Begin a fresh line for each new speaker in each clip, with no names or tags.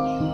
you.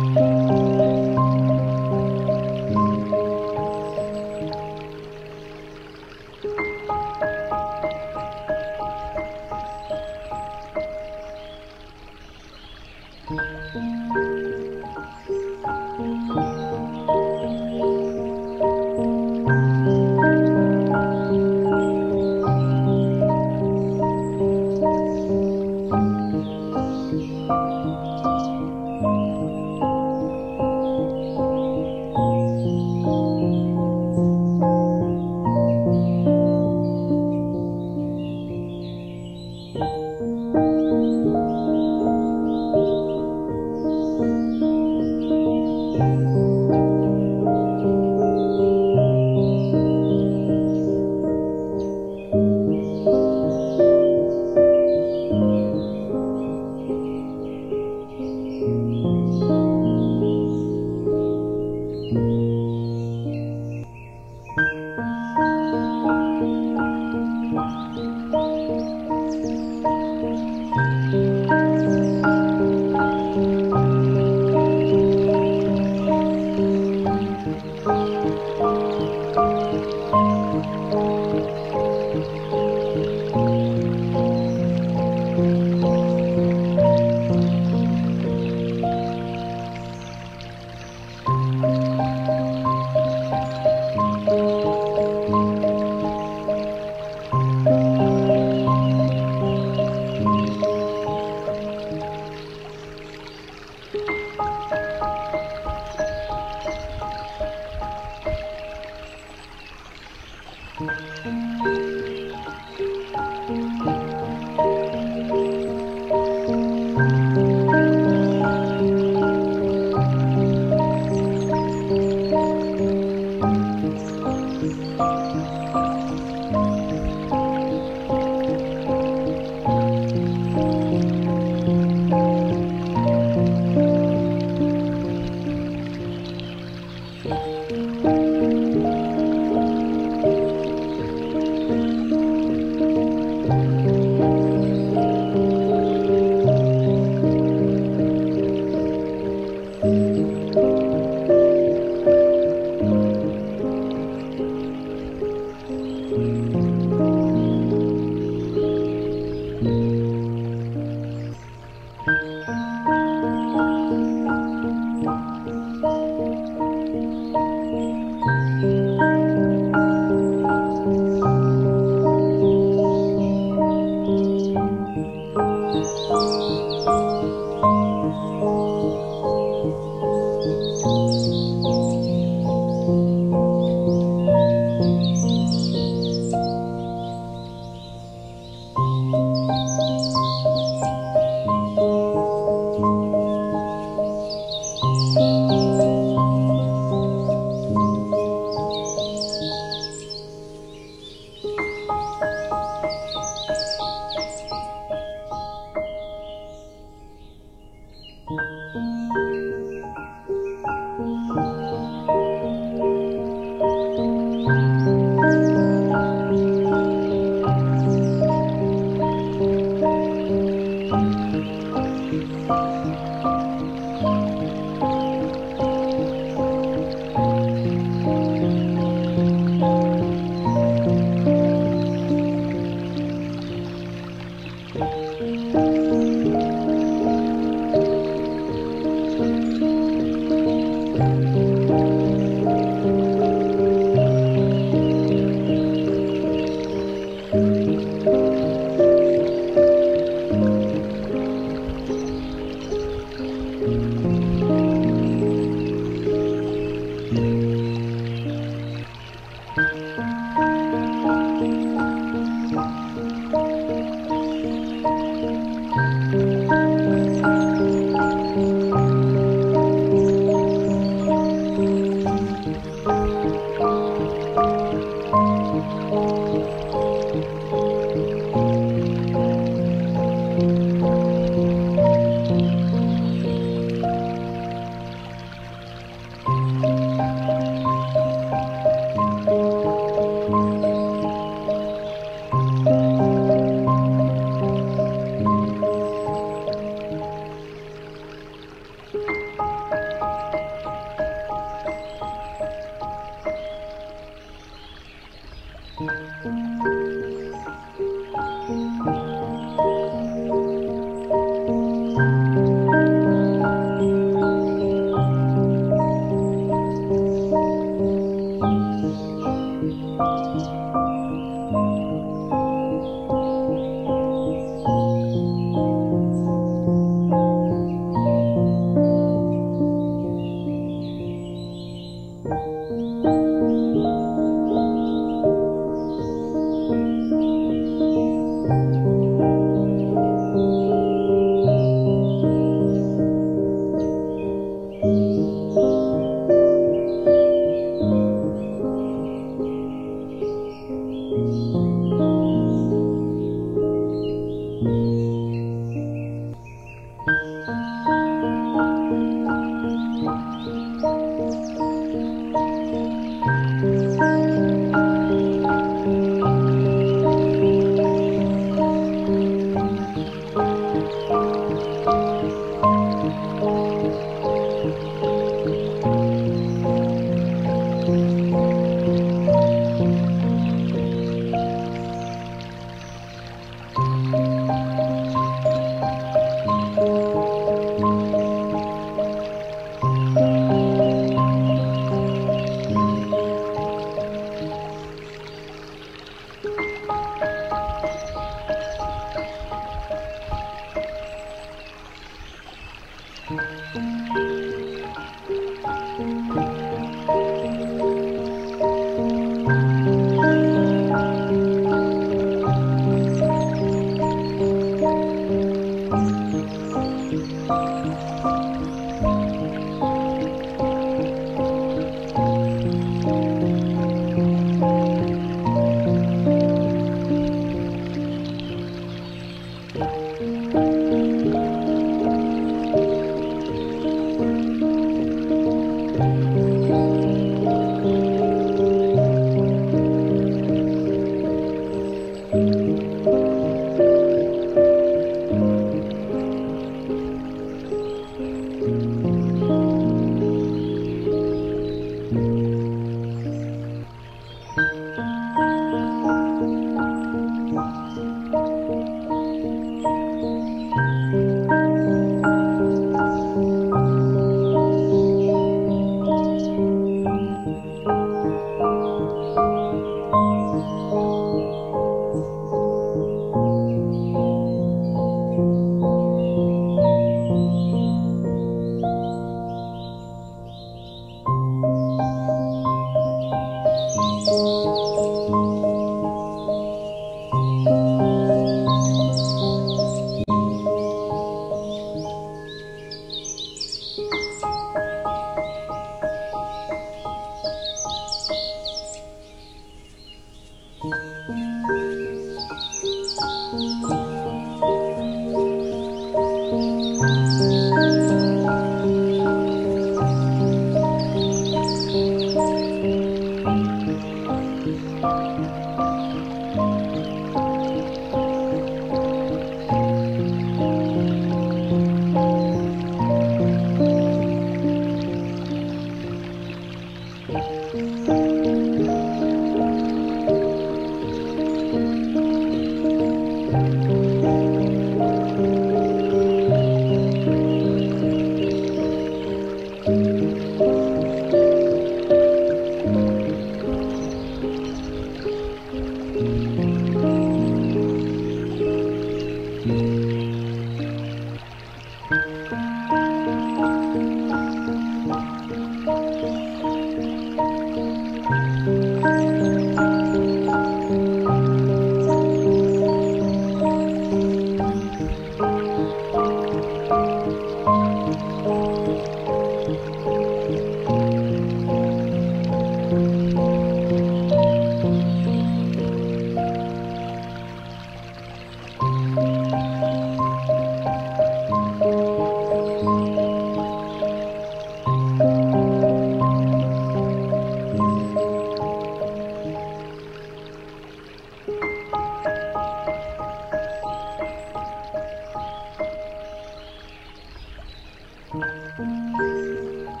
thank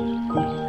you